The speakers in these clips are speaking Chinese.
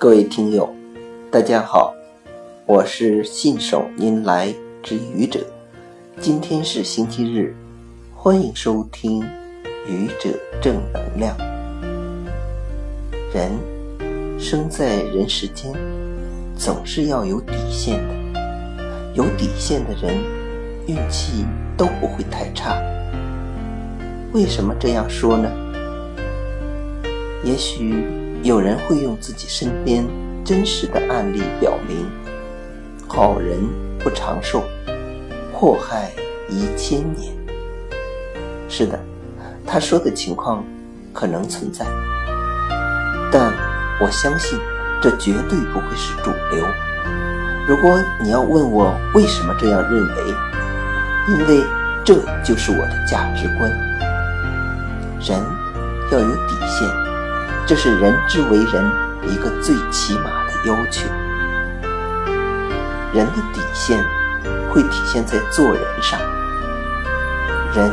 各位听友，大家好，我是信手拈来之愚者。今天是星期日，欢迎收听愚者正能量。人生在人世间，总是要有底线的。有底线的人，运气都不会太差。为什么这样说呢？也许。有人会用自己身边真实的案例表明，好人不长寿，祸害一千年。是的，他说的情况可能存在，但我相信这绝对不会是主流。如果你要问我为什么这样认为，因为这就是我的价值观：人要有底线。这是人之为人一个最起码的要求。人的底线会体现在做人上。人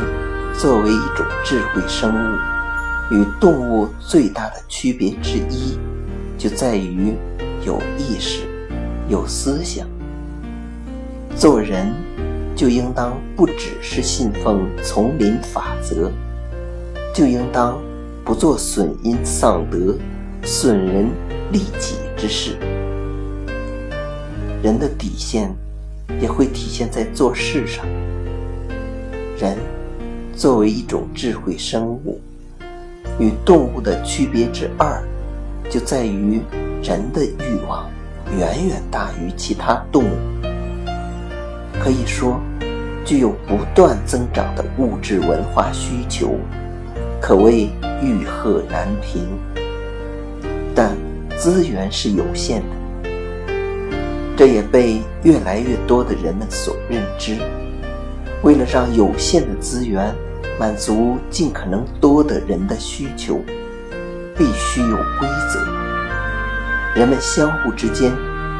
作为一种智慧生物，与动物最大的区别之一，就在于有意识、有思想。做人就应当不只是信奉丛林法则，就应当。不做损因丧德、损人利己之事。人的底线也会体现在做事上。人作为一种智慧生物，与动物的区别之二，就在于人的欲望远远大于其他动物。可以说，具有不断增长的物质文化需求。可谓欲壑难平，但资源是有限的，这也被越来越多的人们所认知。为了让有限的资源满足尽可能多的人的需求，必须有规则。人们相互之间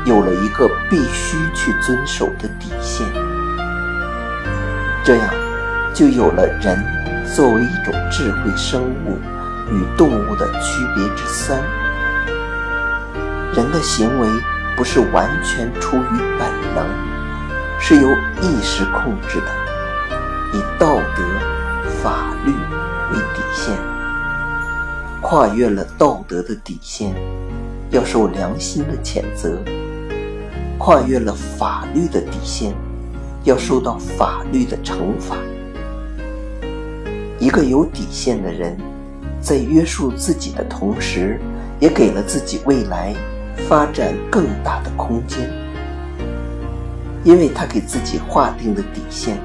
有了一个必须去遵守的底线，这样就有了人。作为一种智慧生物与动物的区别之三，人的行为不是完全出于本能，是由意识控制的，以道德、法律为底线。跨越了道德的底线，要受良心的谴责；跨越了法律的底线，要受到法律的惩罚。一个有底线的人，在约束自己的同时，也给了自己未来发展更大的空间，因为他给自己划定的底线，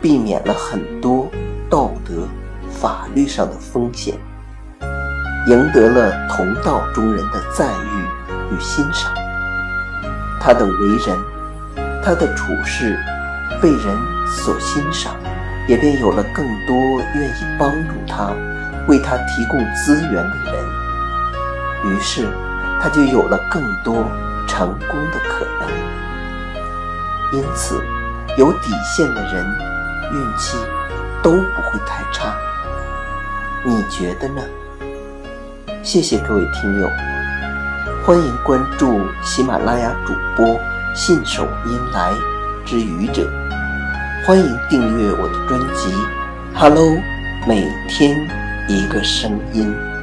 避免了很多道德、法律上的风险，赢得了同道中人的赞誉与欣赏。他的为人，他的处事，被人所欣赏。也便有了更多愿意帮助他、为他提供资源的人，于是他就有了更多成功的可能。因此，有底线的人运气都不会太差。你觉得呢？谢谢各位听友，欢迎关注喜马拉雅主播信手拈来之愚者。欢迎订阅我的专辑《Hello》，每天一个声音。